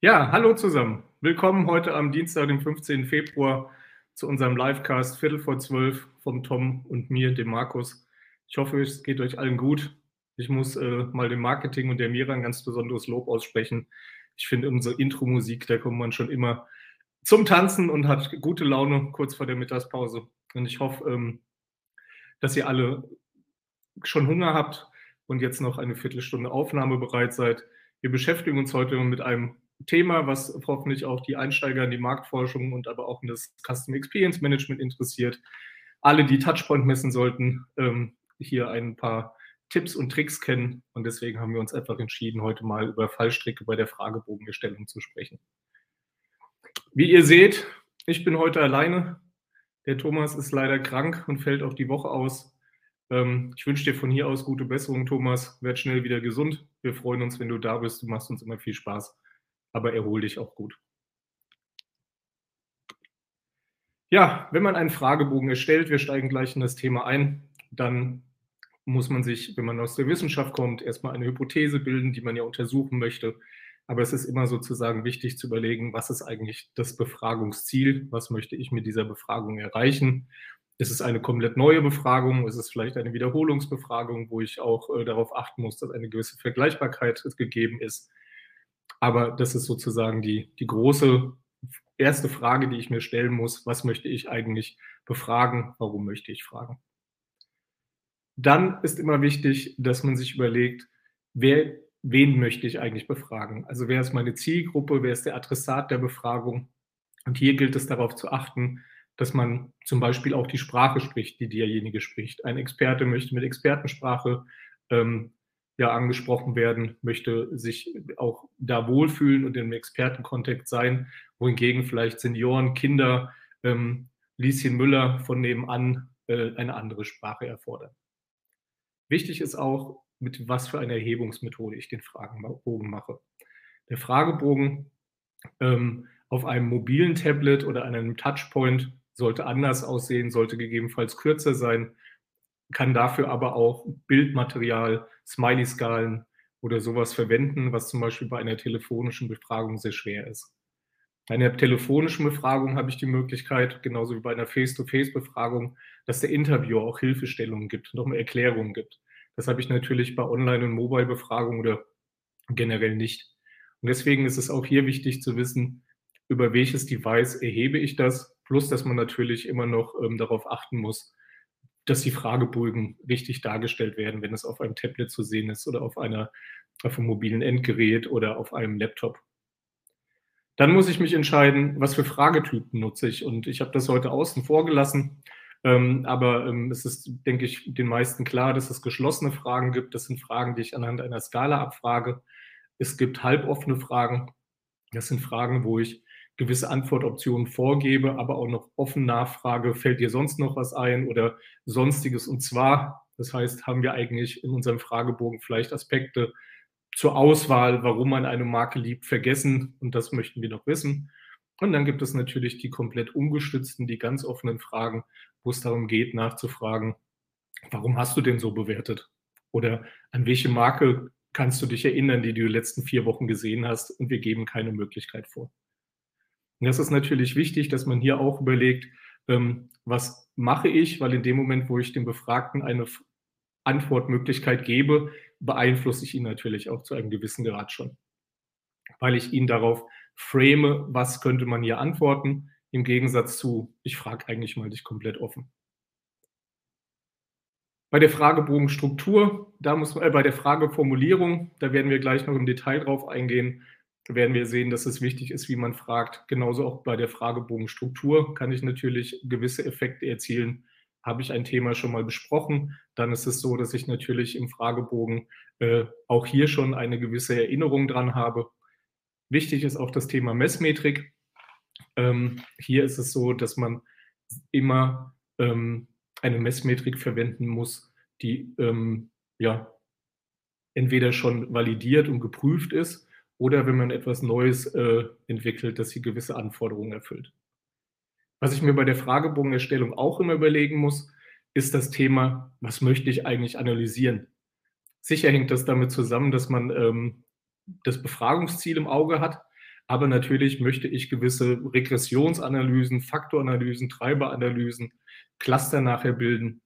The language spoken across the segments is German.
Ja, hallo zusammen. Willkommen heute am Dienstag, dem 15. Februar, zu unserem Livecast Viertel vor zwölf von Tom und mir, dem Markus. Ich hoffe, es geht euch allen gut. Ich muss äh, mal dem Marketing und der Mira ein ganz besonderes Lob aussprechen. Ich finde unsere Intro-Musik, da kommt man schon immer zum Tanzen und hat gute Laune kurz vor der Mittagspause. Und ich hoffe, ähm, dass ihr alle schon Hunger habt und jetzt noch eine Viertelstunde Aufnahme bereit seid. Wir beschäftigen uns heute mit einem Thema, was hoffentlich auch die Einsteiger in die Marktforschung und aber auch in das Custom Experience Management interessiert. Alle, die Touchpoint messen sollten, ähm, hier ein paar Tipps und Tricks kennen. Und deswegen haben wir uns einfach entschieden, heute mal über Fallstricke bei der Fragebogenerstellung zu sprechen. Wie ihr seht, ich bin heute alleine. Der Thomas ist leider krank und fällt auch die Woche aus. Ähm, ich wünsche dir von hier aus gute Besserung, Thomas. Werd schnell wieder gesund. Wir freuen uns, wenn du da bist. Du machst uns immer viel Spaß aber erhol dich auch gut. Ja, wenn man einen Fragebogen erstellt, wir steigen gleich in das Thema ein, dann muss man sich, wenn man aus der Wissenschaft kommt, erstmal eine Hypothese bilden, die man ja untersuchen möchte. Aber es ist immer sozusagen wichtig zu überlegen, was ist eigentlich das Befragungsziel? Was möchte ich mit dieser Befragung erreichen? Ist es eine komplett neue Befragung? Ist es vielleicht eine Wiederholungsbefragung, wo ich auch äh, darauf achten muss, dass eine gewisse Vergleichbarkeit gegeben ist? Aber das ist sozusagen die, die große erste Frage, die ich mir stellen muss. Was möchte ich eigentlich befragen? Warum möchte ich fragen? Dann ist immer wichtig, dass man sich überlegt, wer, wen möchte ich eigentlich befragen? Also wer ist meine Zielgruppe? Wer ist der Adressat der Befragung? Und hier gilt es darauf zu achten, dass man zum Beispiel auch die Sprache spricht, die derjenige spricht. Ein Experte möchte mit Expertensprache ähm, ja angesprochen werden, möchte sich auch da wohlfühlen und im Expertenkontext sein, wohingegen vielleicht Senioren, Kinder, ähm, Lieschen Müller von nebenan äh, eine andere Sprache erfordern. Wichtig ist auch, mit was für einer Erhebungsmethode ich den Fragebogen mache. Der Fragebogen ähm, auf einem mobilen Tablet oder einem Touchpoint sollte anders aussehen, sollte gegebenenfalls kürzer sein, kann dafür aber auch Bildmaterial, Smiley-Skalen oder sowas verwenden, was zum Beispiel bei einer telefonischen Befragung sehr schwer ist. Bei einer telefonischen Befragung habe ich die Möglichkeit, genauso wie bei einer Face-to-Face-Befragung, dass der Interviewer auch Hilfestellungen gibt, noch mehr Erklärungen gibt. Das habe ich natürlich bei Online- und Mobile-Befragungen oder generell nicht. Und deswegen ist es auch hier wichtig zu wissen, über welches Device erhebe ich das, plus dass man natürlich immer noch ähm, darauf achten muss, dass die Fragebögen richtig dargestellt werden, wenn es auf einem Tablet zu sehen ist oder auf, einer, auf einem mobilen Endgerät oder auf einem Laptop. Dann muss ich mich entscheiden, was für Fragetypen nutze ich. Und ich habe das heute außen vor gelassen. Ähm, aber ähm, es ist, denke ich, den meisten klar, dass es geschlossene Fragen gibt. Das sind Fragen, die ich anhand einer Skala abfrage. Es gibt halboffene Fragen. Das sind Fragen, wo ich gewisse Antwortoptionen vorgebe, aber auch noch offen nachfrage, fällt dir sonst noch was ein oder sonstiges. Und zwar, das heißt, haben wir eigentlich in unserem Fragebogen vielleicht Aspekte zur Auswahl, warum man eine Marke liebt, vergessen. Und das möchten wir noch wissen. Und dann gibt es natürlich die komplett ungestützten, die ganz offenen Fragen, wo es darum geht, nachzufragen, warum hast du denn so bewertet? Oder an welche Marke kannst du dich erinnern, die du die letzten vier Wochen gesehen hast? Und wir geben keine Möglichkeit vor. Und das ist natürlich wichtig, dass man hier auch überlegt, ähm, was mache ich, weil in dem Moment, wo ich dem Befragten eine Antwortmöglichkeit gebe, beeinflusse ich ihn natürlich auch zu einem gewissen Grad schon. Weil ich ihn darauf frame, was könnte man hier antworten, im Gegensatz zu, ich frage eigentlich mal dich komplett offen. Bei der Fragebogenstruktur, da muss man, äh, bei der Frageformulierung, da werden wir gleich noch im Detail drauf eingehen, werden wir sehen, dass es wichtig ist, wie man fragt. Genauso auch bei der Fragebogenstruktur kann ich natürlich gewisse Effekte erzielen. Habe ich ein Thema schon mal besprochen, dann ist es so, dass ich natürlich im Fragebogen äh, auch hier schon eine gewisse Erinnerung dran habe. Wichtig ist auch das Thema Messmetrik. Ähm, hier ist es so, dass man immer ähm, eine Messmetrik verwenden muss, die ähm, ja entweder schon validiert und geprüft ist oder wenn man etwas Neues äh, entwickelt, das hier gewisse Anforderungen erfüllt. Was ich mir bei der Fragebogenerstellung auch immer überlegen muss, ist das Thema, was möchte ich eigentlich analysieren? Sicher hängt das damit zusammen, dass man ähm, das Befragungsziel im Auge hat, Aber natürlich möchte ich gewisse Regressionsanalysen, Faktoranalysen, Treiberanalysen, Cluster nachher bilden.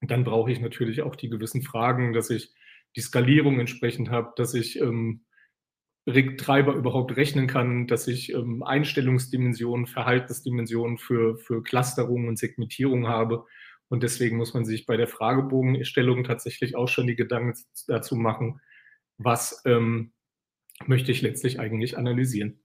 Dann brauche ich natürlich auch die gewissen Fragen, dass ich die Skalierung entsprechend habe, dass ich ähm, Treiber überhaupt rechnen kann, dass ich ähm, Einstellungsdimensionen, Verhaltensdimensionen für, für Clusterung und Segmentierung habe. Und deswegen muss man sich bei der Fragebogenerstellung tatsächlich auch schon die Gedanken dazu machen, was ähm, möchte ich letztlich eigentlich analysieren.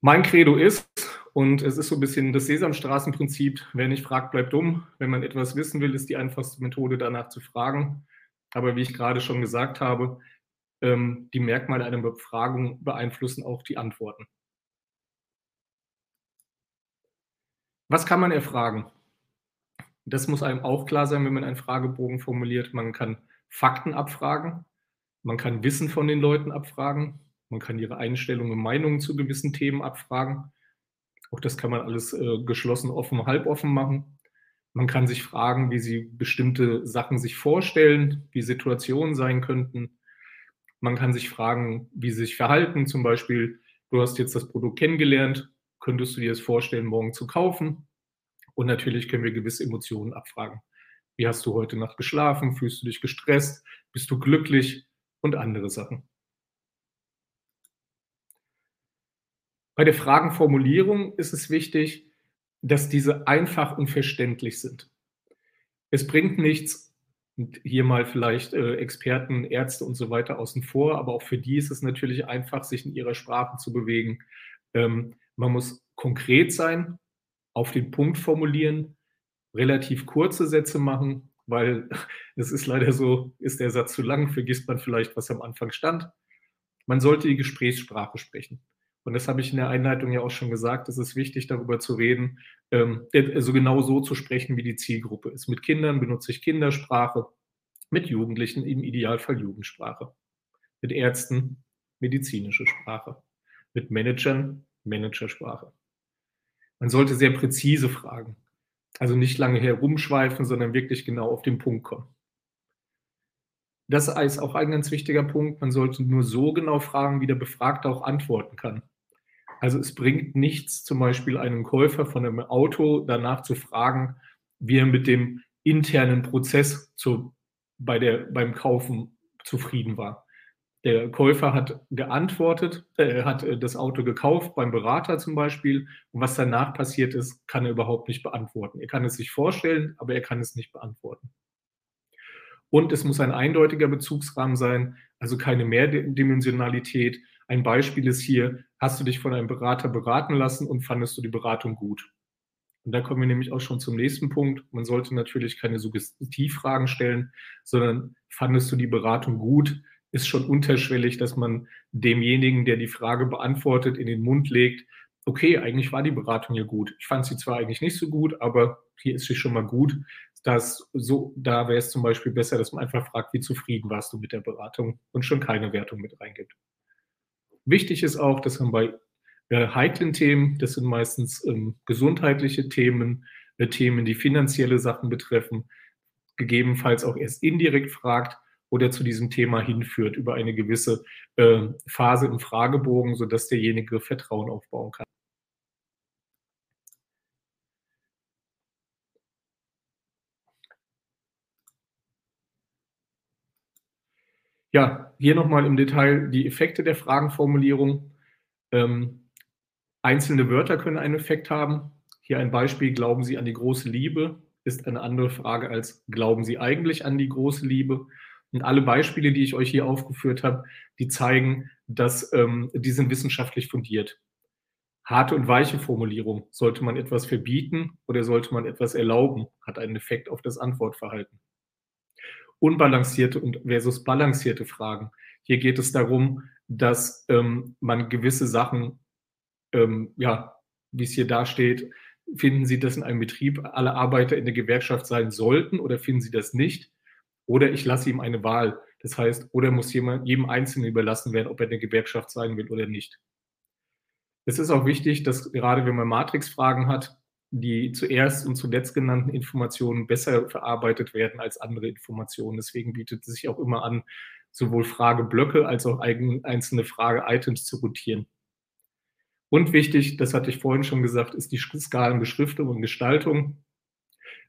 Mein Credo ist, und es ist so ein bisschen das Sesamstraßenprinzip, wer nicht fragt, bleibt dumm. Wenn man etwas wissen will, ist die einfachste Methode danach zu fragen. Aber wie ich gerade schon gesagt habe, ähm, die Merkmale einer Befragung beeinflussen auch die Antworten. Was kann man erfragen? Das muss einem auch klar sein, wenn man einen Fragebogen formuliert. Man kann Fakten abfragen, man kann Wissen von den Leuten abfragen, man kann ihre Einstellungen und Meinungen zu gewissen Themen abfragen. Auch das kann man alles äh, geschlossen, offen, halboffen machen. Man kann sich fragen, wie sie bestimmte Sachen sich vorstellen, wie Situationen sein könnten. Man kann sich fragen, wie sie sich verhalten. Zum Beispiel, du hast jetzt das Produkt kennengelernt, könntest du dir das vorstellen, morgen zu kaufen? Und natürlich können wir gewisse Emotionen abfragen. Wie hast du heute Nacht geschlafen? Fühlst du dich gestresst? Bist du glücklich? Und andere Sachen. Bei der Fragenformulierung ist es wichtig, dass diese einfach und verständlich sind. Es bringt nichts, hier mal vielleicht äh, Experten, Ärzte und so weiter außen vor, aber auch für die ist es natürlich einfach, sich in ihrer Sprache zu bewegen. Ähm, man muss konkret sein, auf den Punkt formulieren, relativ kurze Sätze machen, weil es ist leider so, ist der Satz zu lang, vergisst man vielleicht, was am Anfang stand. Man sollte die Gesprächssprache sprechen. Und das habe ich in der Einleitung ja auch schon gesagt, es ist wichtig, darüber zu reden, ähm, also genau so zu sprechen, wie die Zielgruppe ist. Mit Kindern benutze ich Kindersprache, mit Jugendlichen im Idealfall Jugendsprache, mit Ärzten medizinische Sprache, mit Managern Managersprache. Man sollte sehr präzise fragen, also nicht lange herumschweifen, sondern wirklich genau auf den Punkt kommen. Das ist auch ein ganz wichtiger Punkt. Man sollte nur so genau fragen, wie der Befragte auch antworten kann. Also es bringt nichts, zum Beispiel einen Käufer von einem Auto danach zu fragen, wie er mit dem internen Prozess zu, bei der, beim Kaufen zufrieden war. Der Käufer hat geantwortet, äh, hat äh, das Auto gekauft beim Berater zum Beispiel. Und was danach passiert ist, kann er überhaupt nicht beantworten. Er kann es sich vorstellen, aber er kann es nicht beantworten. Und es muss ein eindeutiger Bezugsrahmen sein, also keine Mehrdimensionalität. Ein Beispiel ist hier, hast du dich von einem Berater beraten lassen und fandest du die Beratung gut? Und da kommen wir nämlich auch schon zum nächsten Punkt. Man sollte natürlich keine Suggestivfragen stellen, sondern fandest du die Beratung gut? Ist schon unterschwellig, dass man demjenigen, der die Frage beantwortet, in den Mund legt, okay, eigentlich war die Beratung ja gut. Ich fand sie zwar eigentlich nicht so gut, aber hier ist sie schon mal gut. Das so, da wäre es zum Beispiel besser, dass man einfach fragt, wie zufrieden warst du mit der Beratung und schon keine Wertung mit reingibt. Wichtig ist auch, dass man bei äh, heiklen Themen, das sind meistens ähm, gesundheitliche Themen, äh, Themen, die finanzielle Sachen betreffen, gegebenenfalls auch erst indirekt fragt oder zu diesem Thema hinführt über eine gewisse äh, Phase im Fragebogen, sodass derjenige Vertrauen aufbauen kann. Ja, hier nochmal im Detail die Effekte der Fragenformulierung. Ähm, einzelne Wörter können einen Effekt haben. Hier ein Beispiel, glauben Sie an die große Liebe, ist eine andere Frage als, glauben Sie eigentlich an die große Liebe? Und alle Beispiele, die ich euch hier aufgeführt habe, die zeigen, dass ähm, die sind wissenschaftlich fundiert. Harte und weiche Formulierung. Sollte man etwas verbieten oder sollte man etwas erlauben, hat einen Effekt auf das Antwortverhalten unbalancierte und versus balancierte Fragen. Hier geht es darum, dass ähm, man gewisse Sachen, ähm, ja, wie es hier da steht, finden Sie, dass in einem Betrieb alle Arbeiter in der Gewerkschaft sein sollten oder finden Sie das nicht? Oder ich lasse ihm eine Wahl. Das heißt, oder muss jemand, jedem Einzelnen überlassen werden, ob er in der Gewerkschaft sein will oder nicht. Es ist auch wichtig, dass gerade wenn man Matrixfragen hat, die zuerst und zuletzt genannten Informationen besser verarbeitet werden als andere Informationen. Deswegen bietet es sich auch immer an, sowohl Frageblöcke als auch einzelne Frage-Items zu rotieren. Und wichtig, das hatte ich vorhin schon gesagt, ist die Skalenbeschriftung und Gestaltung.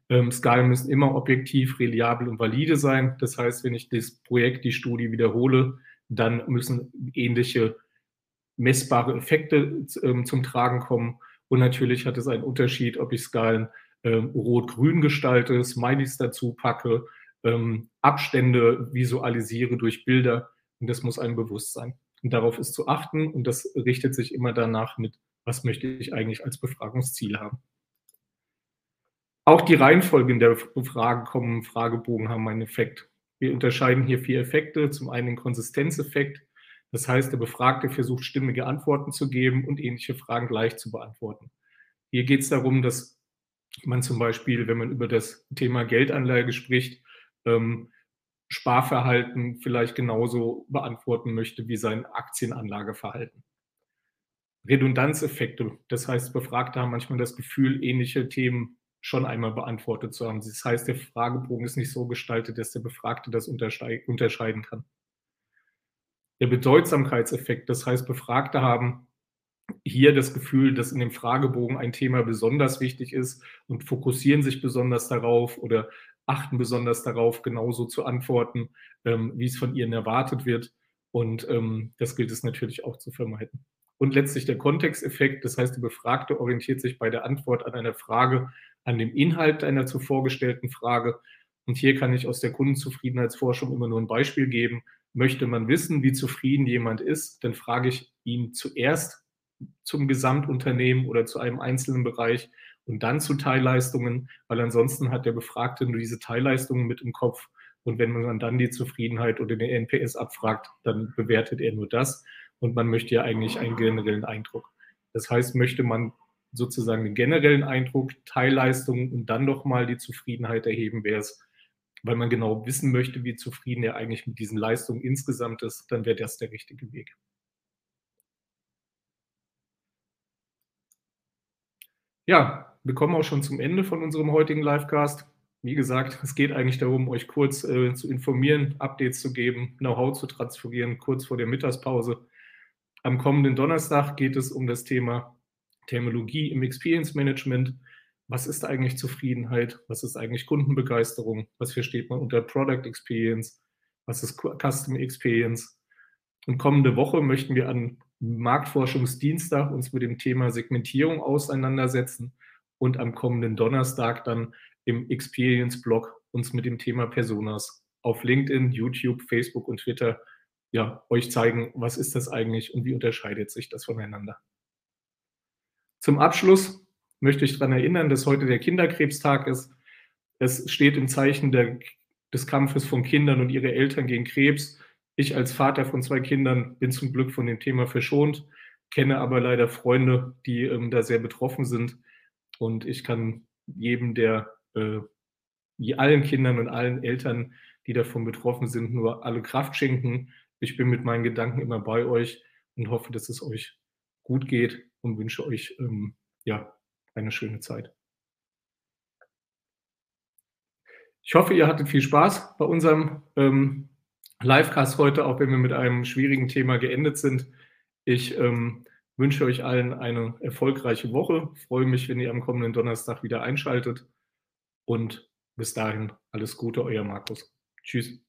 Ähm, Skalen müssen immer objektiv, reliabel und valide sein. Das heißt, wenn ich das Projekt, die Studie wiederhole, dann müssen ähnliche messbare Effekte ähm, zum Tragen kommen. Und natürlich hat es einen Unterschied, ob ich Skalen ähm, rot-grün gestalte, Smileys dazu packe, ähm, Abstände visualisiere durch Bilder. Und das muss einem bewusst sein. Und darauf ist zu achten. Und das richtet sich immer danach mit, was möchte ich eigentlich als Befragungsziel haben. Auch die Reihenfolge in der Frage kommen, Fragebogen haben einen Effekt. Wir unterscheiden hier vier Effekte. Zum einen den Konsistenzeffekt. Das heißt, der Befragte versucht, stimmige Antworten zu geben und ähnliche Fragen gleich zu beantworten. Hier geht es darum, dass man zum Beispiel, wenn man über das Thema Geldanlage spricht, ähm, Sparverhalten vielleicht genauso beantworten möchte wie sein Aktienanlageverhalten. Redundanzeffekte, das heißt, Befragte haben manchmal das Gefühl, ähnliche Themen schon einmal beantwortet zu haben. Das heißt, der Fragebogen ist nicht so gestaltet, dass der Befragte das unterscheiden kann. Der Bedeutsamkeitseffekt, das heißt, Befragte haben hier das Gefühl, dass in dem Fragebogen ein Thema besonders wichtig ist und fokussieren sich besonders darauf oder achten besonders darauf, genauso zu antworten, ähm, wie es von ihnen erwartet wird. Und ähm, das gilt es natürlich auch zu vermeiden. Und letztlich der Kontexteffekt, das heißt, der Befragte orientiert sich bei der Antwort an eine Frage an dem Inhalt einer zuvor gestellten Frage. Und hier kann ich aus der Kundenzufriedenheitsforschung immer nur ein Beispiel geben. Möchte man wissen, wie zufrieden jemand ist, dann frage ich ihn zuerst zum Gesamtunternehmen oder zu einem einzelnen Bereich und dann zu Teilleistungen, weil ansonsten hat der Befragte nur diese Teilleistungen mit im Kopf. Und wenn man dann die Zufriedenheit oder den NPS abfragt, dann bewertet er nur das. Und man möchte ja eigentlich einen generellen Eindruck. Das heißt, möchte man sozusagen den generellen Eindruck, Teilleistungen und dann nochmal die Zufriedenheit erheben, wäre es, weil man genau wissen möchte, wie zufrieden er eigentlich mit diesen Leistungen insgesamt ist, dann wäre das der richtige Weg. Ja, wir kommen auch schon zum Ende von unserem heutigen Livecast. Wie gesagt, es geht eigentlich darum, euch kurz äh, zu informieren, Updates zu geben, Know-how zu transferieren, kurz vor der Mittagspause. Am kommenden Donnerstag geht es um das Thema Terminologie im Experience Management. Was ist eigentlich Zufriedenheit? Was ist eigentlich Kundenbegeisterung? Was versteht man unter Product Experience? Was ist Custom Experience? Und kommende Woche möchten wir an Marktforschungsdienstag uns mit dem Thema Segmentierung auseinandersetzen und am kommenden Donnerstag dann im Experience-Blog uns mit dem Thema Personas auf LinkedIn, YouTube, Facebook und Twitter ja, euch zeigen, was ist das eigentlich und wie unterscheidet sich das voneinander. Zum Abschluss möchte ich daran erinnern, dass heute der Kinderkrebstag ist. Es steht im Zeichen der, des Kampfes von Kindern und ihre Eltern gegen Krebs. Ich als Vater von zwei Kindern bin zum Glück von dem Thema verschont, kenne aber leider Freunde, die ähm, da sehr betroffen sind. Und ich kann jedem, der, äh, allen Kindern und allen Eltern, die davon betroffen sind, nur alle Kraft schenken. Ich bin mit meinen Gedanken immer bei euch und hoffe, dass es euch gut geht und wünsche euch ähm, ja, eine schöne Zeit. Ich hoffe, ihr hattet viel Spaß bei unserem ähm, Livecast heute, auch wenn wir mit einem schwierigen Thema geendet sind. Ich ähm, wünsche euch allen eine erfolgreiche Woche. Freue mich, wenn ihr am kommenden Donnerstag wieder einschaltet. Und bis dahin alles Gute, euer Markus. Tschüss.